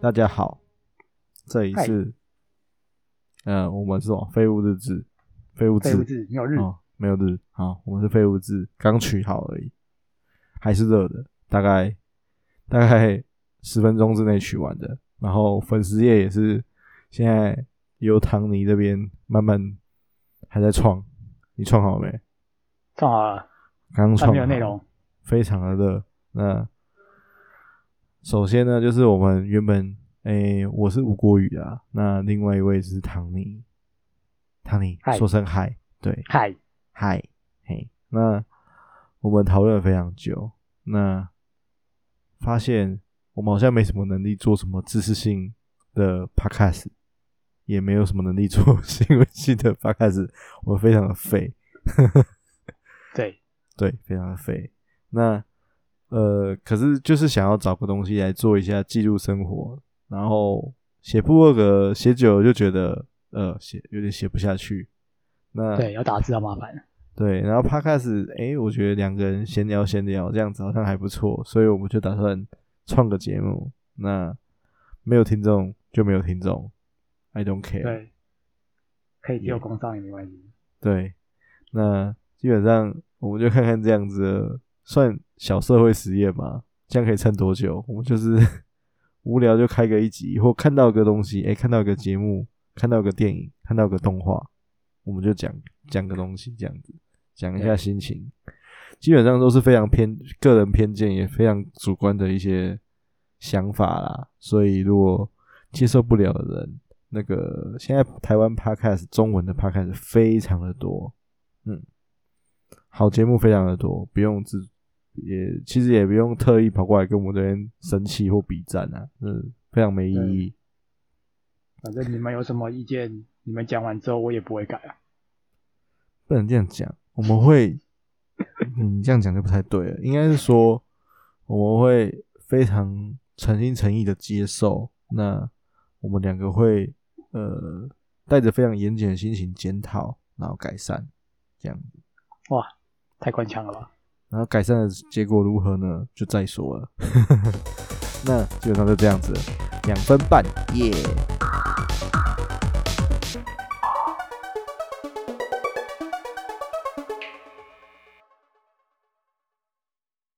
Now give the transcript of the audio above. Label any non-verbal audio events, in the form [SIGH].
大家好，这里是，呃，我们是？废物日志，废物废物志没有日哦，没有日。好，我们是废物志，刚取好而已，还是热的，大概大概十分钟之内取完的。然后粉丝页也是现在由唐尼这边慢慢还在创，你创好没？创好了，刚创，没有内容，非常的热。那首先呢，就是我们原本，诶，我是吴国宇啊，那另外一位是唐尼，唐尼说声嗨，对，嗨。嗨，嘿，那我们讨论了非常久，那发现我们好像没什么能力做什么知识性的 podcast，也没有什么能力做 [LAUGHS] 新闻性的 podcast，我非常的废，[LAUGHS] 对对，非常的废，那。呃，可是就是想要找个东西来做一下记录生活，然后写部落格写久了就觉得呃写有点写不下去。那对，要打字要麻烦。对，然后 Podcast，哎，我觉得两个人闲聊闲聊这样子好像还不错，所以我们就打算创个节目。那没有听众就没有听众，I don't care。对，可以只有工商也没关系。对，那基本上我们就看看这样子。算小社会实验嘛？这样可以撑多久？我们就是 [LAUGHS] 无聊就开个一集，或看到个东西，哎，看到个节目，看到个电影，看到个动画，我们就讲讲个东西，这样子讲一下心情。基本上都是非常偏个人偏见，也非常主观的一些想法啦。所以如果接受不了的人，那个现在台湾 Podcast 中文的 Podcast 非常的多，嗯，好节目非常的多，不用自。也其实也不用特意跑过来跟我们这边生气或比战啊，嗯，非常没意义。反正你们有什么意见，你们讲完之后我也不会改啊。不能这样讲，我们会，你这样讲就不太对了。应该是说我们会非常诚心诚意的接受，那我们两个会呃带着非常严谨的心情检讨，然后改善这样子。哇，太官腔了吧！然后改善的结果如何呢？就再说了。[LAUGHS] 那基本上就这样子，两分半，耶。